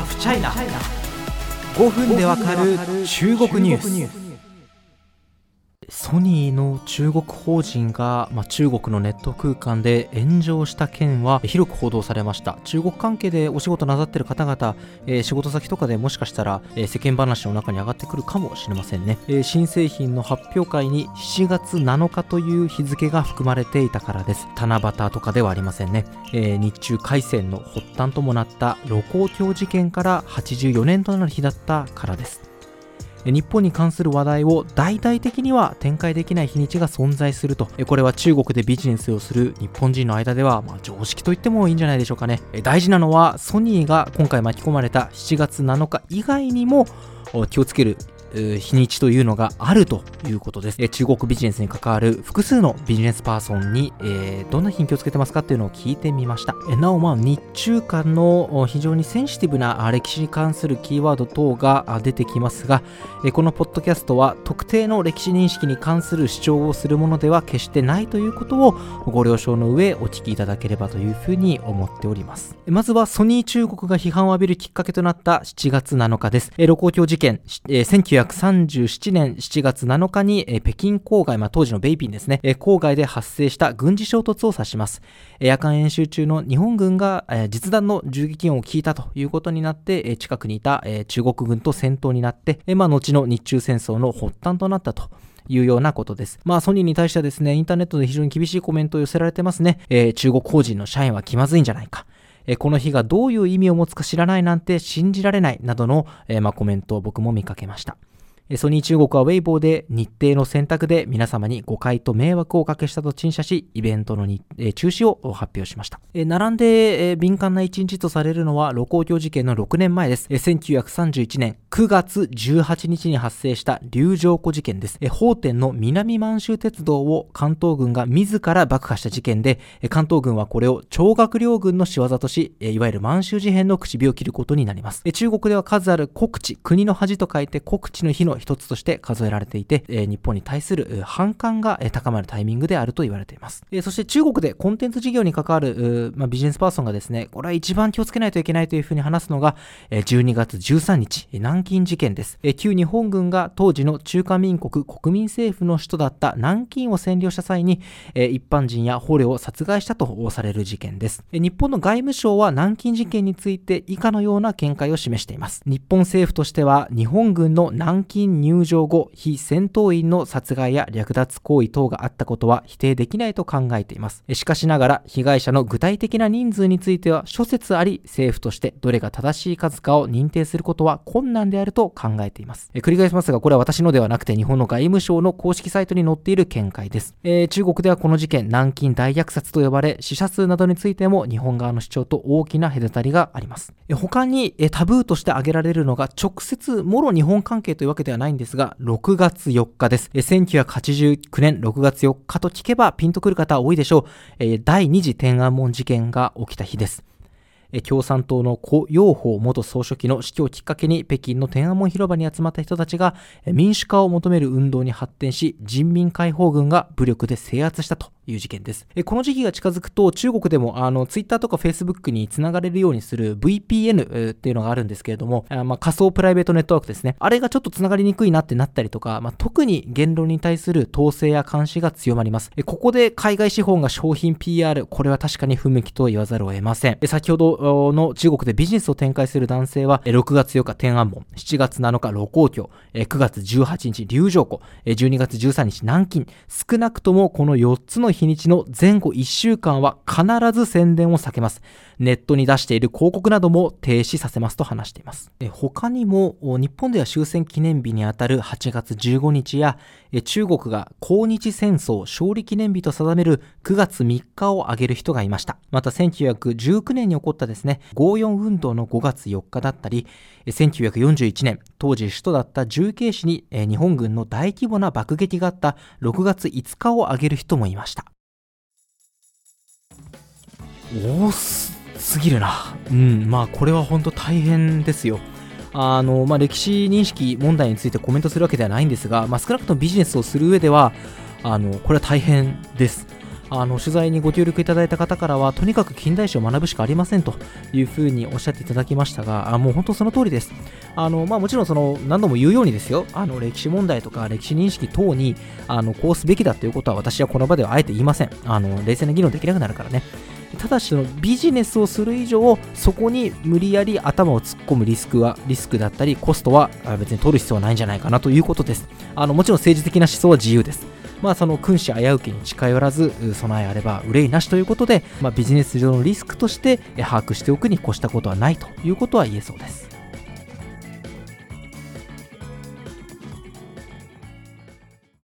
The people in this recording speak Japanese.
ハフチャイナ5分でわかる中国ニュース。ソニーの中国法人が、まあ、中国のネット空間で炎上した件は広く報道されました。中国関係でお仕事なさってる方々、えー、仕事先とかでもしかしたら、えー、世間話の中に上がってくるかもしれませんね、えー、新製品の発表会に7月7日という日付が含まれていたからです。七夕とかではありませんね、え日中海戦の発端ともなった盧溝橋事件から84年となる日だったからです。日本に関する話題を大々的には展開できない日にちが存在すると。これは中国でビジネスをする日本人の間ではま常識と言ってもいいんじゃないでしょうかね。大事なのはソニーが今回巻き込まれた7月7日以外にも気をつける日にちというのがあるということです。中国ビジネスに関わる複数のビジネスパーソンに、えー、どんな日に気をつけてますかっていうのを聞いてみました。なお、まあ、日中間の非常にセンシティブな歴史に関するキーワード等が出てきますが、このポッドキャストは特定の歴史認識に関する主張をするものでは決してないということをご了承の上お聞きいただければというふうに思っております。まずはソニー中国が批判を浴びるきっかけとなった7月7日です。露光橋事件、1937年7月7日に、え北京郊外、まあ、当時のベイピンですね、え郊外で発生した軍事衝突を指します。え夜間演習中の日本軍が、え実弾の銃撃音を聞いたということになって、え近くにいた、え中国軍と戦闘になって、えまあ、後の日中戦争の発端となったと。いうようなことです。まあ、ソニーに対してはですね、インターネットで非常に厳しいコメントを寄せられてますね。えー、中国法人の社員は気まずいんじゃないか。えこの日がどういう意味を持つか知らないなんて信じられないなどの、えまあ、コメントを僕も見かけました。ソニー中国はウェイボーで日程の選択で皆様に誤解と迷惑をおかけしたと陳謝し、イベントの中止を発表しました。並んで敏感な一日とされるのは、露光橋事件の6年前です。1931年9月18日に発生した流浄湖事件です。法天の南満州鉄道を関東軍が自ら爆破した事件で、関東軍はこれを超学領軍の仕業とし、いわゆる満州事変の口火を切ることになります。中国では数ある国地、国の恥と書いて国地の日の一つとして数えられていて、え日本に対する反感が高まるタイミングであると言われています。えそして中国でコンテンツ事業に関わる、まあ、ビジネスパーソンがですね、これは一番気をつけないといけないというふうに話すのが、え12月13日、南京事件です。え旧日本軍が当時の中華民国国民政府の首都だった南京を占領した際に、え一般人や捕虜を殺害したとされる事件です。日本の外務省は南京事件について以下のような見解を示しています。日本政府としては日本軍の南京入場後、非戦闘員の殺害や略奪行為等があったことは否定できないと考えています。しかしながら、被害者の具体的な人数については諸説あり、政府としてどれが正しい数かを認定することは困難であると考えています。繰り返しますが、これは私のではなくて日本の外務省の公式サイトに載っている見解です。えー、中国ではこの事件、南京大虐殺と呼ばれ、死者数などについても日本側の主張と大きな隔たりがあります。他にえタブーとして挙げられるのが、直接もろ日本関係というわけではないんですが、6月4日です。1989年6月4日と聞けばピンとくる方多いでしょう。第2次天安門事件が起きた日です。共産党の胡陽宝元総書記の死去をきっかけに北京の天安門広場に集まった人たちが民主化を求める運動に発展し人民解放軍が武力で制圧したという事件です。この時期が近づくと中国でもあの Twitter とか Facebook につながれるようにする VPN っていうのがあるんですけれども、あまあ、仮想プライベートネットワークですね。あれがちょっとつながりにくいなってなったりとか、まあ、特に言論に対する統制や監視が強まります。えここで海外資本が商品 PR、これは確かに不向きと言わざるを得ません。え先ほどの中国でビジネスを展開する男性は、6月8日天安門、7月7日露光橋、9月18日龍城湖、12月13日南京、少なくともこの4つの日日にちの前後1週間は必ず宣伝を避けます。ネットに出している広告なども停止させますと話しています。他にも、日本では終戦記念日にあたる8月15日や、中国が抗日戦争勝利記念日と定める9月3日を挙げる人がいました。また1919年に起こったですね、54運動の5月4日だったり、1941年、当時首都だった重慶市に日本軍の大規模な爆撃があった6月5日を挙げる人もいました。多すぎるな。うん、まあこれは本当大変ですよ。あの、まあ、歴史認識問題についてコメントするわけではないんですが、まあ、少なくともビジネスをする上では、あの、これは大変です。あの取材にご協力いただいた方からはとにかく近代史を学ぶしかありませんというふうにおっしゃっていただきましたがあもう本当その通りです。あの、まあ、もちろんその何度も言うようにですよ。あの歴史問題とか歴史認識等にあのこうすべきだということは私はこの場ではあえて言いません。あの冷静な議論できなくなるからね。ただしそのビジネスをする以上そこに無理やり頭を突っ込むリスクはリスクだったりコストは別に取る必要はないんじゃないかなということです。あのもちろん政治的な思想は自由です。まあその君子危うきに近寄らず備えあれば憂いなしということで、まあ、ビジネス上のリスクとして把握しておくに越したことはないということは言えそうです。